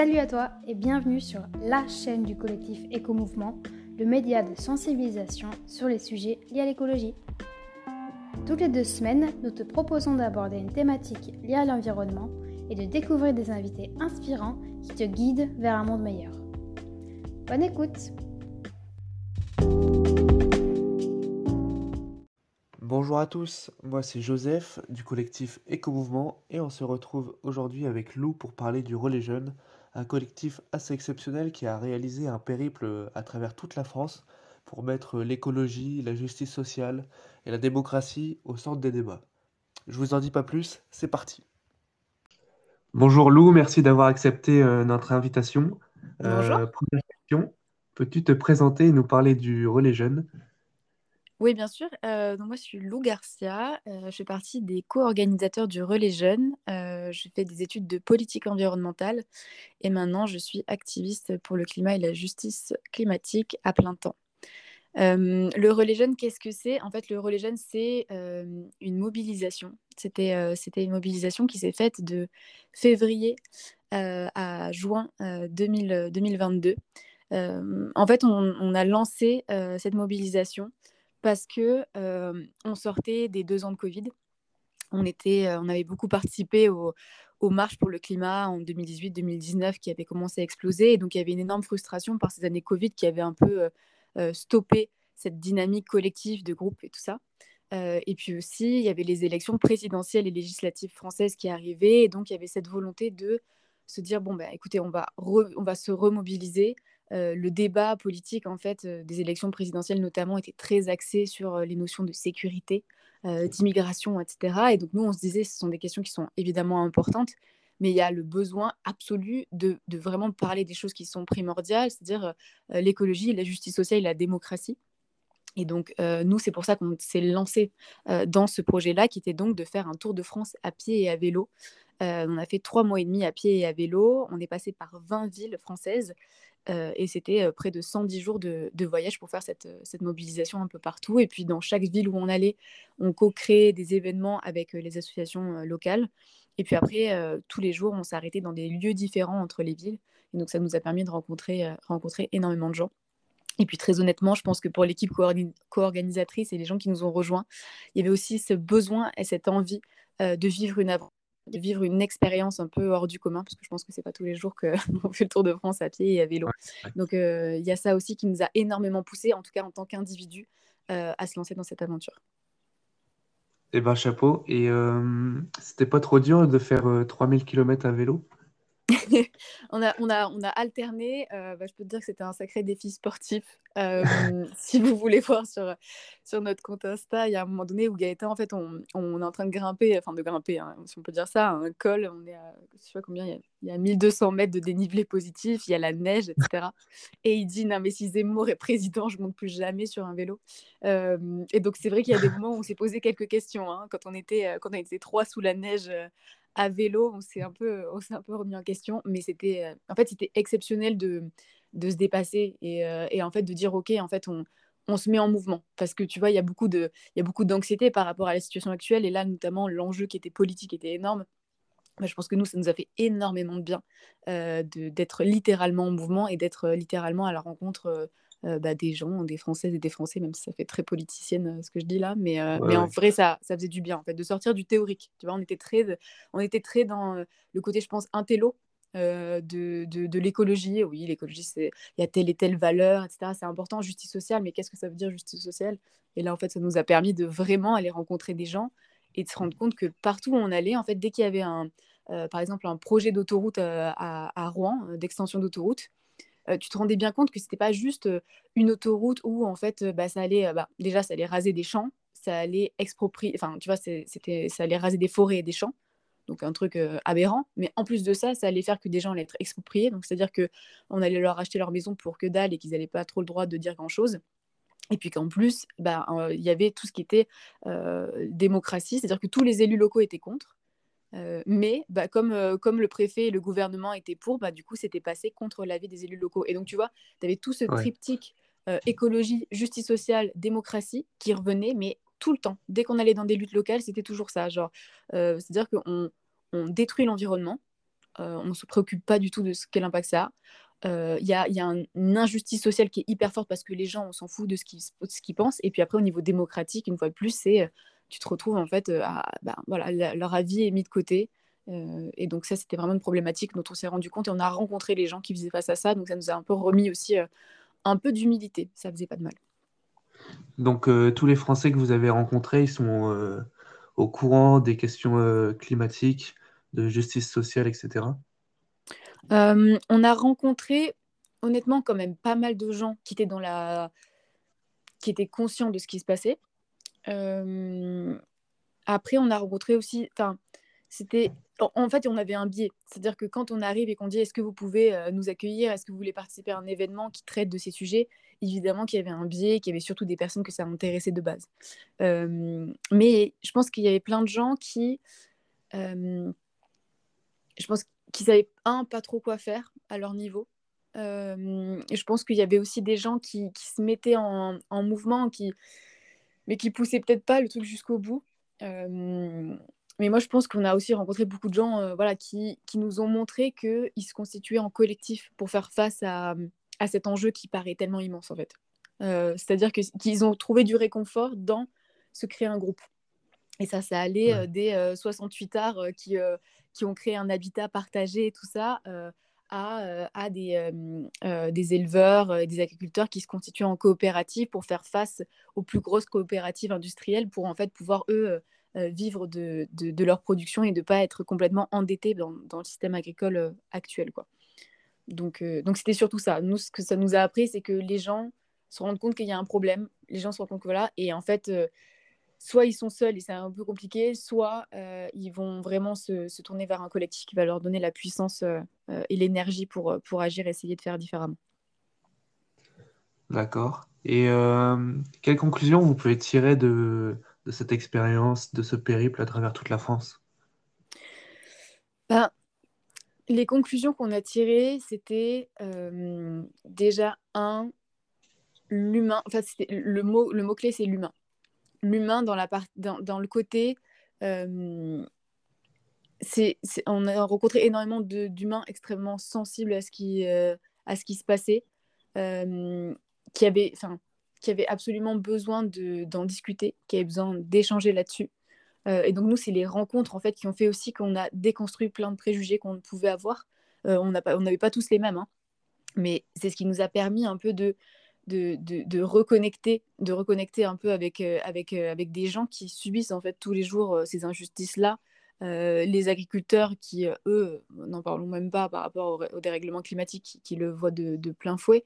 Salut à toi et bienvenue sur la chaîne du collectif Éco-Mouvement, le média de sensibilisation sur les sujets liés à l'écologie. Toutes les deux semaines, nous te proposons d'aborder une thématique liée à l'environnement et de découvrir des invités inspirants qui te guident vers un monde meilleur. Bonne écoute Bonjour à tous, moi c'est Joseph du collectif Éco-Mouvement et on se retrouve aujourd'hui avec Lou pour parler du Relais Jeune, un collectif assez exceptionnel qui a réalisé un périple à travers toute la France pour mettre l'écologie, la justice sociale et la démocratie au centre des débats. Je vous en dis pas plus, c'est parti. Bonjour Lou, merci d'avoir accepté euh, notre invitation. Bonjour. Euh, première question, peux-tu te présenter et nous parler du Relais Jeune? Oui, bien sûr. Donc moi, je suis Lou Garcia. Je fais partie des co-organisateurs du Relais Jeunes. Je fais des études de politique environnementale et maintenant, je suis activiste pour le climat et la justice climatique à plein temps. le Relais Jeunes, qu'est-ce que c'est? En fait, le Relais Jeunes, c'est une mobilisation. C'était une mobilisation qui s'est faite de février à juin 2000 2022. en fait, on a lancé cette mobilisation parce que on sortait des deux ans de Covid. On, était, on avait beaucoup participé aux, marches pour le climat en 2018-2019 qui avaient commencé à exploser. Et donc, il y avait une énorme frustration par ces années Covid qui avaient un peu stoppé cette dynamique collective de groupe et tout ça. et puis aussi, il y avait les élections présidentielles et législatives françaises qui arrivaient. Et donc, il y avait cette volonté de se dire, bon, bah, écoutez, on va, on va se remobiliser, le débat politique en fait des élections présidentielles notamment était très axé sur les notions de sécurité, d'immigration, etc. Et donc nous on se disait ce sont des questions qui sont évidemment importantes, mais il y a le besoin absolu de, de vraiment parler des choses qui sont primordiales, c'est-à-dire l'écologie, la justice sociale et la démocratie. Et donc, nous, c'est pour ça qu'on s'est lancé dans ce projet-là, qui était donc de faire un tour de France à pied et à vélo. on a fait trois mois et demi à pied et à vélo. On est passé par 20 villes françaises. Et c'était près de 110 jours de, voyage pour faire cette, cette, mobilisation un peu partout. Et puis, dans chaque ville où on allait, on co-créait des événements avec les associations locales. Et puis après, tous les jours, on s'arrêtait dans des lieux différents entre les villes. Et donc, ça nous a permis de rencontrer, énormément de gens. Et puis très honnêtement, je pense que pour l'équipe co-organisatrice et les gens qui nous ont rejoints, il y avait aussi ce besoin et cette envie de vivre une de vivre une expérience un peu hors du commun, parce que je pense que c'est pas tous les jours qu'on fait le Tour de France à pied et à vélo. Donc il y a ça aussi qui nous a énormément poussé, en tout cas en tant qu'individu, à se lancer dans cette aventure. Eh ben chapeau. Et c'était pas trop dur de faire 3000 km à vélo? on, a, on, a, on a alterné. Euh, bah, je peux te dire que c'était un sacré défi sportif. Euh, si vous voulez voir sur, sur notre compte Insta, il y a un moment donné où Gaëtan, en fait, on, on est en train de grimper, enfin de grimper, hein, si on peut dire ça, un col. On est à, je sais pas combien, il y, a, il y a 1200 mètres de dénivelé positif, il y a la neige, etc. Et il dit, non mais si Zemmour est président, je monte plus jamais sur un vélo. Euh, et donc c'est vrai qu'il y a des moments où on s'est posé quelques questions. Hein, quand, on était, quand on était trois sous la neige à vélo, on s'est un peu, un peu remis en question, mais c'était, euh, en fait, c'était exceptionnel de, de se dépasser et, euh, et, en fait de dire ok, en fait, on, on se met en mouvement parce que tu vois, il y a beaucoup de, il y a beaucoup d'anxiété par rapport à la situation actuelle et là, notamment, l'enjeu qui était politique était énorme. Mais je pense que nous, ça nous a fait énormément de bien euh, d'être littéralement en mouvement et d'être littéralement à la rencontre bah, des gens, des Françaises et des Français, même si ça fait très politicienne ce que je dis là, mais, mais en vrai, ça, ça faisait du bien, en fait, de sortir du théorique. Tu vois, on était très, on était très dans le côté, je pense, intello de, de, de l'écologie. Oui, l'écologie, c'est il y a telle et telle valeur, etc. C'est important, justice sociale, mais qu'est-ce que ça veut dire justice sociale? Et là, en fait, ça nous a permis de vraiment aller rencontrer des gens et de se rendre compte que partout où on allait, en fait, dès qu'il y avait un, par exemple, un projet d'autoroute à, à, Rouen, d'extension d'autoroute, tu te rendais bien compte que c'était pas juste une autoroute où en fait bah, ça allait bah, déjà ça allait raser des champs ça allait exproprier enfin tu vois c'était ça allait raser des forêts et des champs donc un truc aberrant mais en plus de ça ça allait faire que des gens allaient être expropriés donc c'est à dire que on allait leur acheter leur maison pour que dalle et qu'ils n'avaient pas trop le droit de dire grand chose et puis qu'en plus, bah, il y avait tout ce qui était démocratie, c'est-à-dire que tous les élus locaux étaient contre, mais bah, comme, comme le préfet et le gouvernement étaient pour, bah, du coup, c'était passé contre l'avis des élus locaux. Et donc, tu vois, tu avais tout ce triptyque écologie, justice sociale, démocratie qui revenait, mais tout le temps. Dès qu'on allait dans des luttes locales, c'était toujours ça. Genre, c'est-à-dire qu'on on détruit l'environnement, on ne se préoccupe pas du tout de ce, quel impact ça a. Il y, a, y a une injustice sociale qui est hyper forte parce que les gens, on s'en fout de ce qu'ils pensent. Et puis après, au niveau démocratique, une fois de plus, c'est tu te retrouves en fait à ben, voilà, leur avis est mis de côté. et donc ça, c'était vraiment une problématique dont on s'est rendu compte et on a rencontré les gens qui faisaient face à ça. Donc ça nous a un peu remis aussi un peu d'humilité. Ça faisait pas de mal. Donc tous les Français que vous avez rencontrés, ils sont au courant des questions climatiques, de justice sociale, etc. Euh, on a rencontré, honnêtement, quand même pas mal de gens qui étaient dans la, qui étaient conscients de ce qui se passait. Euh, après, on a rencontré aussi, c'était, en fait, on avait un biais, c'est-à-dire que quand on arrive et qu'on dit est-ce que vous pouvez euh, nous accueillir, est-ce que vous voulez participer à un événement qui traite de ces sujets, évidemment qu'il y avait un biais, qu'il y avait surtout des personnes que ça intéressait de base. mais je pense qu'il y avait plein de gens qui, je pense qui savaient, un, pas trop quoi faire à leur niveau. Euh, je pense qu'il y avait aussi des gens qui, qui se mettaient en, en, mouvement, qui, mais qui poussaient peut-être pas le truc jusqu'au bout. Euh, mais moi, je pense qu'on a aussi rencontré beaucoup de gens euh, voilà, qui, qui, nous ont montré qu'ils se constituaient en collectif pour faire face à, à cet enjeu qui paraît tellement immense, en fait. C'est-à-dire qu'ils ont trouvé du réconfort dans se créer un groupe. Et ça, ça allait des 68 arts qui qui ont créé un habitat partagé et tout ça euh, à, euh, à des, euh, des éleveurs des agriculteurs qui se constituent en coopérative pour faire face aux plus grosses coopératives industrielles pour en fait pouvoir eux vivre de, leur production et de ne pas être complètement endettés dans, le système agricole actuel. Quoi. Donc, donc c'était surtout ça. Nous, ce que ça nous a appris, c'est que les gens se rendent compte qu'il y a un problème, les gens se rendent compte que voilà, et en fait, soit ils sont seuls et c'est un peu compliqué, soit euh, ils vont vraiment se, tourner vers un collectif qui va leur donner la puissance euh, euh, et l'énergie pour, pour agir essayer de faire différemment. D'accord. Et quelles conclusions vous pouvez tirer de, de, cette expérience, de ce périple à travers toute la France? Ben, Les conclusions qu'on a tirées, c'était déjà un, l'humain, enfin, le mot, le mot-clé, c'est l'humain l'humain dans, la dans, dans, le côté. Euh, on a rencontré énormément d'humains extrêmement sensibles à ce qui, euh, se passait, euh, qui, avaient, qui avaient absolument besoin d'en discuter, qui avaient besoin d'échanger là-dessus. et donc nous, c'est les rencontres en fait qui ont fait aussi qu'on a déconstruit plein de préjugés qu'on pouvait avoir. on n'avait pas tous les mêmes, hein. mais c'est ce qui nous a permis un peu de reconnecter, de reconnecter un peu avec, euh, avec, euh, des gens qui subissent en fait tous les jours euh, ces injustices-là. Les agriculteurs qui, eux, n'en parlons même pas par rapport au, dérèglement climatique, qui, le voient de, plein fouet.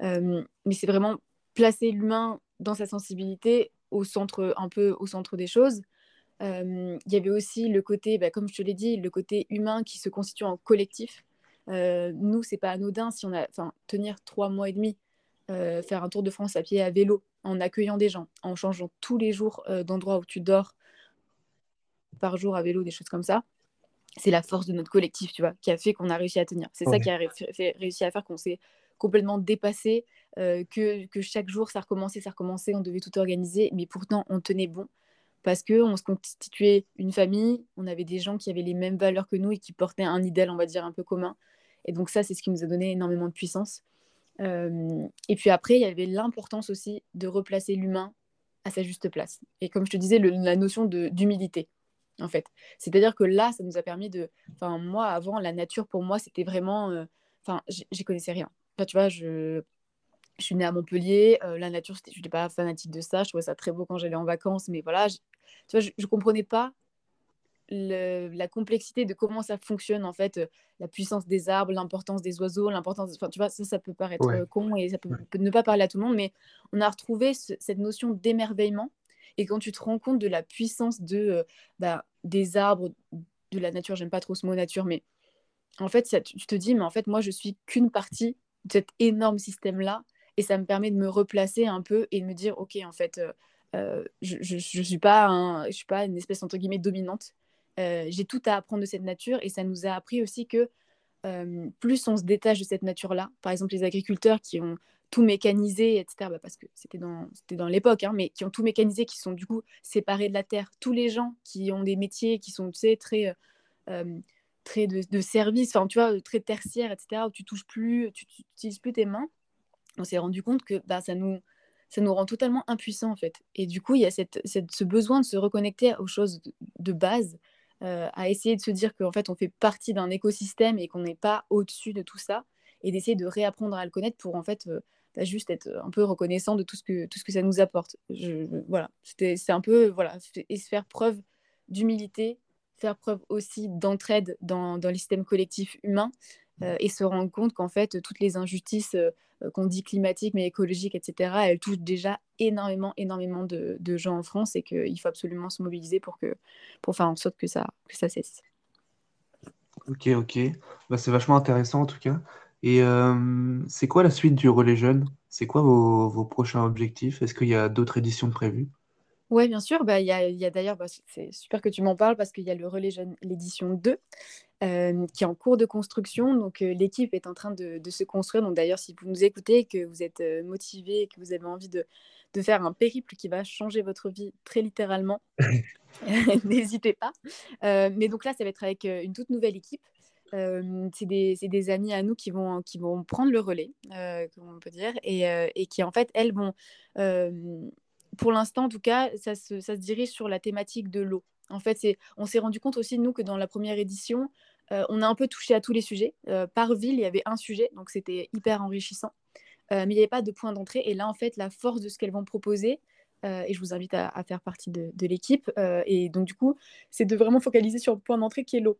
mais c'est vraiment placer l'humain dans sa sensibilité au centre, un peu au centre des choses. Il y avait aussi le côté, bah, comme je te l'ai dit, le côté humain qui se constitue en collectif. nous, c'est pas anodin si on a, enfin, tenir trois mois et demi faire un tour de France à pied à vélo, en accueillant des gens, en changeant tous les jours d'endroit où tu dors par jour à vélo, des choses comme ça. C'est la force de notre collectif, tu vois, qui a fait qu'on a réussi à tenir. C'est ça qui a réussi à faire qu'on s'est complètement dépassé, euh, que, que, chaque jour ça recommençait, ça recommençait, on devait tout organiser, mais pourtant on tenait bon parce qu'on se constituait une famille, on avait des gens qui avaient les mêmes valeurs que nous et qui portaient un idéal, on va dire, un peu commun. Et donc ça, c'est ce qui nous a donné énormément de puissance et puis après, il y avait l'importance aussi de replacer l'humain à sa juste place. Et comme je te disais, la notion d'humilité, en fait. C'est-à-dire que là, ça nous a permis de... Enfin, moi, avant, la nature, pour moi, c'était vraiment... Enfin, j'y connaissais rien. Enfin, tu vois, je... Je suis née à Montpellier, la nature, je n'étais pas fanatique de ça, je trouvais ça très beau quand j'allais en vacances, mais voilà, tu vois, je ne comprenais pas la complexité de comment ça fonctionne en fait, euh, la puissance des arbres, l'importance des oiseaux, l'importance, enfin tu vois, ça, ça peut paraître euh, con et ça peut, ne pas parler à tout le monde, mais on a retrouvé cette notion d'émerveillement et quand tu te rends compte de la puissance de euh, bah, des arbres, de la nature, j'aime pas trop ce mot nature, mais en fait tu te dis mais en fait moi je suis qu'une partie de cet énorme système là et ça me permet de me replacer un peu et de me dire ok en fait je, je, je, suis pas un, suis pas une espèce entre guillemets dominante. Euh, j'ai tout à apprendre de cette nature et ça nous a appris aussi que euh, plus on se détache de cette nature-là, par exemple les agriculteurs qui ont tout mécanisé, etc., bah, parce que c'était dans, dans l'époque, hein, mais qui ont tout mécanisé, qui sont du coup séparés de la terre, tous les gens qui ont des métiers qui sont tu sais, très, euh, très de, service, enfin, tu vois, très tertiaire, etc., où tu touches plus, tu n'utilises plus tes mains, on s'est rendu compte que bah, ça, nous, ça nous rend totalement impuissants, en fait. Et du coup, il y a cette, ce besoin de se reconnecter aux choses de, base, euh, à essayer de se dire qu'en fait, on fait partie d'un écosystème et qu'on n'est pas au-dessus de tout ça, et d'essayer de réapprendre à le connaître pour, en fait, euh, bah, juste être un peu reconnaissant de tout ce que, tout ce que ça nous apporte. Je, voilà, c'est un peu, voilà, et se faire preuve d'humilité, faire preuve aussi d'entraide dans, dans les systèmes collectifs humains euh, et se rendre compte qu'en fait, toutes les injustices euh, qu'on dit climatiques, mais écologiques, etc., elles touchent déjà énormément, énormément de, de gens en France et qu'il faut absolument se mobiliser pour, que, pour faire en sorte que ça, que ça cesse. Ok, ok. Bah, c'est vachement intéressant en tout cas. Et euh, c'est quoi la suite du Relais Jeune? C'est quoi vos, vos prochains objectifs? Est-ce qu'il y a d'autres éditions prévues? Oui, bien sûr. Bah, il y a, y a d'ailleurs, bah, c'est super que tu m'en parles parce qu'il y a le Relais Jeune, l'édition 2, euh, qui est en cours de construction. Donc, euh, l'équipe est en train de, de se construire. Donc, d'ailleurs, si vous nous écoutez, que vous êtes euh, motivé et que vous avez envie de, de faire un périple qui va changer votre vie très littéralement, n'hésitez pas. mais donc là, ça va être avec une toute nouvelle équipe. C'est des, des, amis à nous qui vont, qui vont prendre le relais, comme on peut dire, et, et, qui en fait, elles vont pour l'instant, en tout cas, ça se, ça se, dirige sur la thématique de l'eau. En fait, on s'est rendu compte aussi, nous, que dans la première édition, on a un peu touché à tous les sujets. Par ville, il y avait un sujet, donc c'était hyper enrichissant. Mais il n'y avait pas de point d'entrée. Et là, en fait, la force de ce qu'elles vont proposer, et je vous invite à, faire partie de l'équipe, et donc du coup, c'est de vraiment focaliser sur le point d'entrée qui est l'eau.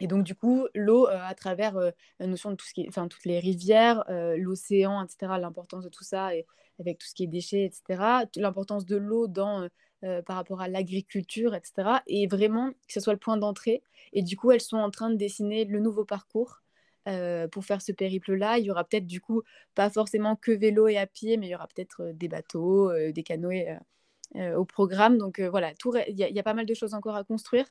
Et donc, du coup, l'eau, à travers la notion de tout ce qui enfin, toutes les rivières, l'océan, etc., l'importance de tout ça, et avec tout ce qui est déchets, etc. L'importance de l'eau dans, euh, euh, par rapport à l'agriculture, etc. Et vraiment que ce soit le point d'entrée. Et du coup, elles sont en train de dessiner le nouveau parcours euh, pour faire ce périple-là. Il y aura peut-être du coup pas forcément que vélo et à pied, mais il y aura peut-être des bateaux, des canoës au programme. Donc voilà, il y, a pas mal de choses encore à construire.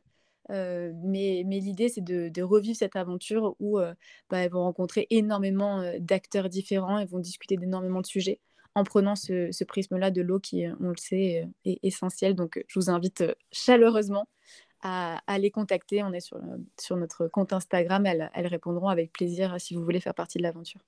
Mais, mais l'idée, c'est de, de, revivre cette aventure où bah, elles vont rencontrer énormément d'acteurs différents, elles vont discuter d'énormément de sujets en prenant ce, prisme-là de l'eau qui, on le sait, est essentiel. Donc, je vous invite chaleureusement à, les contacter. On est sur, sur notre compte Instagram. Elles, répondront avec plaisir si vous voulez faire partie de l'aventure.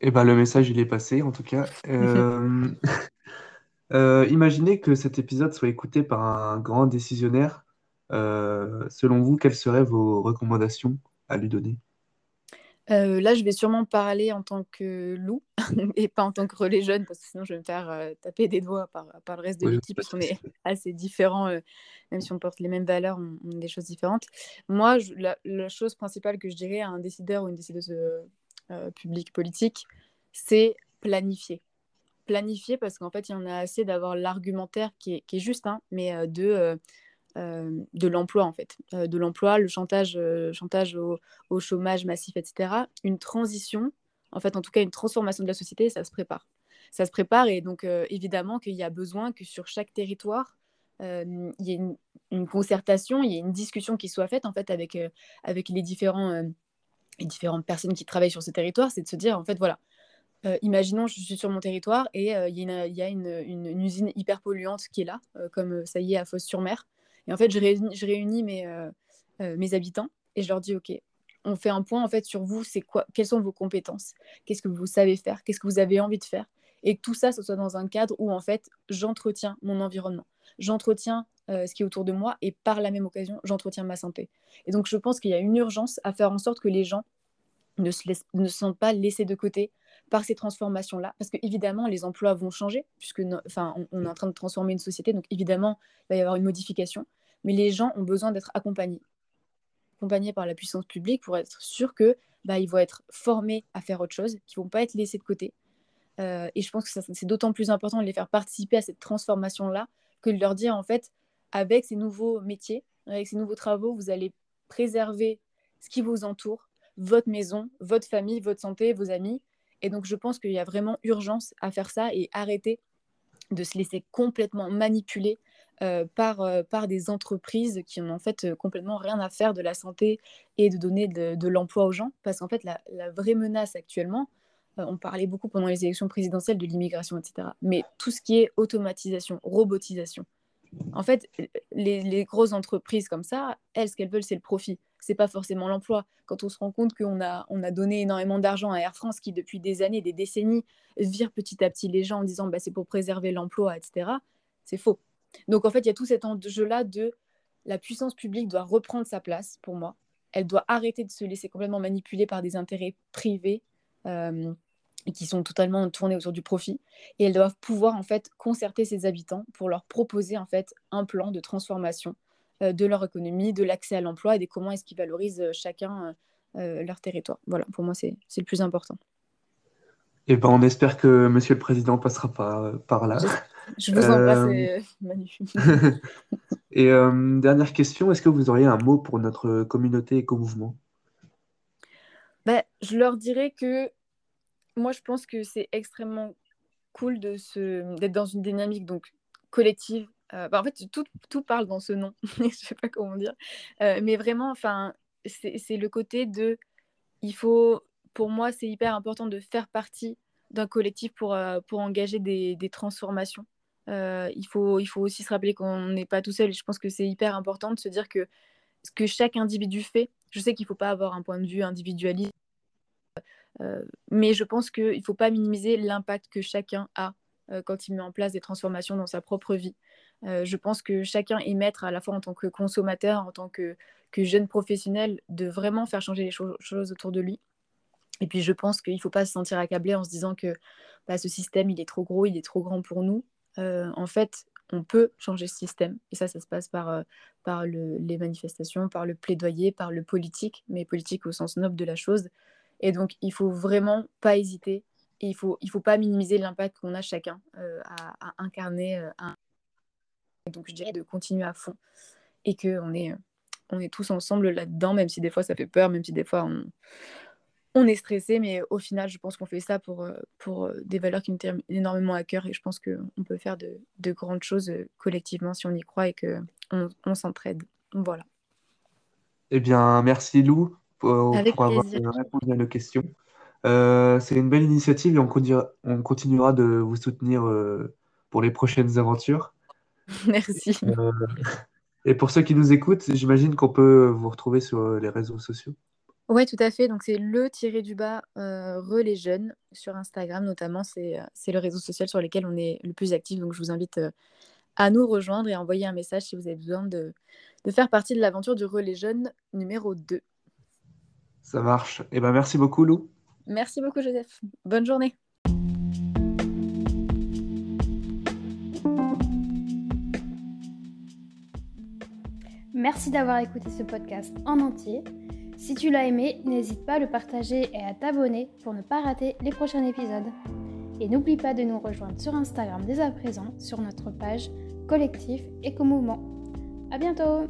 Eh ben, le message, il est passé, en tout cas. Euh, euh, imaginez que cet épisode soit écouté par un grand décisionnaire. Selon vous, quelles seraient vos recommandations à lui donner? Euh, là, je vais sûrement parler en tant que loup et pas en tant que relais jeune, parce que sinon je vais me faire euh, taper des doigts par, par le reste de l'équipe, parce qu'on est assez différents, euh, même si on porte les mêmes valeurs, on, a des choses différentes. Moi, la, chose principale que je dirais à un décideur ou une décideuse publique politique, c'est planifier. Planifier parce qu'en fait, il y en a assez d'avoir l'argumentaire qui est, qui est, juste, hein, mais de euh, de l'emploi en fait, euh, de l'emploi, le chantage, euh, chantage au, chômage massif, etc. Une transition, en fait, en tout cas une transformation de la société, ça se prépare. Ça se prépare et donc évidemment qu'il y a besoin que sur chaque territoire, il y ait une, concertation, il y ait une discussion qui soit faite en fait avec, avec les, les différentes personnes qui travaillent sur ce territoire, c'est de se dire en fait voilà, imaginons, je suis sur mon territoire et il y a, une, une, usine hyper polluante qui est là, comme ça y est à Fos-sur-Mer. Et en fait, je réunis, mes, euh, euh, mes habitants et je leur dis, OK, on fait un point en fait sur vous, c'est quoi, quelles sont vos compétences, qu'est-ce que vous savez faire, qu'est-ce que vous avez envie de faire, et que tout ça, ce soit dans un cadre où en fait, j'entretiens mon environnement, j'entretiens euh, ce qui est autour de moi, et par la même occasion, j'entretiens ma santé. Et donc, je pense qu'il y a une urgence à faire en sorte que les gens ne se, sentent pas laissés de côté par ces transformations-là, parce que évidemment les emplois vont changer, puisque enfin, on, est en train de transformer une société, donc évidemment il va y avoir une modification, mais les gens ont besoin d'être accompagnés, accompagnés par la puissance publique pour être sûr que bah, ils vont être formés à faire autre chose, qu'ils vont pas être laissés de côté. Euh, et je pense que c'est d'autant plus important de les faire participer à cette transformation-là que de leur dire en fait, avec ces nouveaux métiers, avec ces nouveaux travaux, vous allez préserver ce qui vous entoure, votre maison, votre famille, votre santé, vos amis, et donc, je pense qu'il y a vraiment urgence à faire ça et arrêter de se laisser complètement manipuler euh, par, euh, par des entreprises qui n'ont en fait euh, complètement rien à faire de la santé et de donner de, l'emploi aux gens. Parce qu'en fait, la, vraie menace actuellement, on parlait beaucoup pendant les élections présidentielles de l'immigration, etc. Mais tout ce qui est automatisation, robotisation, en fait, les, grosses entreprises comme ça, elles, ce qu'elles veulent, c'est le profit. c'est pas forcément l'emploi. Quand on se rend compte qu'on a, on a donné énormément d'argent à Air France qui, depuis des années, des décennies, vire petit à petit les gens en disant bah, c'est pour préserver l'emploi, etc., c'est faux. Donc en fait, il y a tout cet enjeu-là de la puissance publique doit reprendre sa place pour moi. Elle doit arrêter de se laisser complètement manipuler par des intérêts privés euh, qui sont totalement tournés autour du profit. Et elles doivent pouvoir en fait concerter ses habitants pour leur proposer en fait un plan de transformation euh, de leur économie, de l'accès à l'emploi et de comment est-ce qu'ils valorisent euh, chacun leur territoire. Voilà, pour moi c'est le plus important. Eh ben, on espère que Monsieur le Président passera par, par là. Je vous embrasse, magnifique. Et euh, dernière question, est-ce que vous auriez un mot pour notre communauté éco-mouvement bah, Je leur dirais que moi, je pense que c'est extrêmement cool de se... d'être dans une dynamique donc collective. Euh, bah, en fait, tout, tout, parle dans ce nom, je ne sais pas comment dire. Euh, mais vraiment, enfin, c'est le côté de... Il faut, pour moi, c'est hyper important de faire partie d'un collectif pour, pour engager des, des transformations. Euh, il, faut, il faut aussi se rappeler qu'on n'est pas tout seul. Je pense que c'est hyper important de se dire que ce que chaque individu fait, je sais qu'il ne faut pas avoir un point de vue individualiste, euh, mais je pense qu'il ne faut pas minimiser l'impact que chacun a euh, quand il met en place des transformations dans sa propre vie. je pense que chacun est maître à la fois en tant que consommateur, en tant que, que jeune professionnel, de vraiment faire changer les choses autour de lui. Et puis je pense qu'il ne faut pas se sentir accablé en se disant que bah, ce système, il est trop gros, il est trop grand pour nous. Euh, en fait, on peut changer ce système. Et ça, ça se passe par, euh, par les manifestations, par le plaidoyer, par le politique, mais politique au sens noble de la chose. Et donc, il faut vraiment pas hésiter. Il faut, il faut pas minimiser l'impact qu'on a chacun euh, à, incarner. Un... Donc, je dirais de continuer à fond. Et qu'on est, on est tous ensemble là-dedans, même si des fois ça fait peur, même si des fois on, on est stressé, mais au final, je pense qu'on fait ça pour, euh, pour euh, des valeurs qui me tiennent énormément à cœur et je pense qu'on peut faire de, grandes choses euh, collectivement si on y croit et qu'on on, s'entraide. Voilà. Eh bien, merci Lou pour, avoir répondu à nos questions. C'est une belle initiative et on, on continuera de vous soutenir pour les prochaines aventures. Merci. et pour ceux qui nous écoutent, j'imagine qu'on peut vous retrouver sur les réseaux sociaux. Oui, tout à fait. Donc, c'est le tiré du bas euh, relais jeunes sur Instagram, notamment. C'est, euh, c'est le réseau social sur lequel on est le plus actif. Donc, je vous invite euh, à nous rejoindre et à envoyer un message si vous avez besoin de, de faire partie de l'aventure du relais jeune numéro 2. Ça marche. Eh ben, merci beaucoup, Lou. Merci beaucoup, Joseph. Bonne journée. Merci d'avoir écouté ce podcast en entier. Si tu l'as aimé, n'hésite pas à le partager et à t'abonner pour ne pas rater les prochains épisodes. Et n'oublie pas de nous rejoindre sur Instagram dès à présent sur notre page Collectif Éco-Mouvement. A bientôt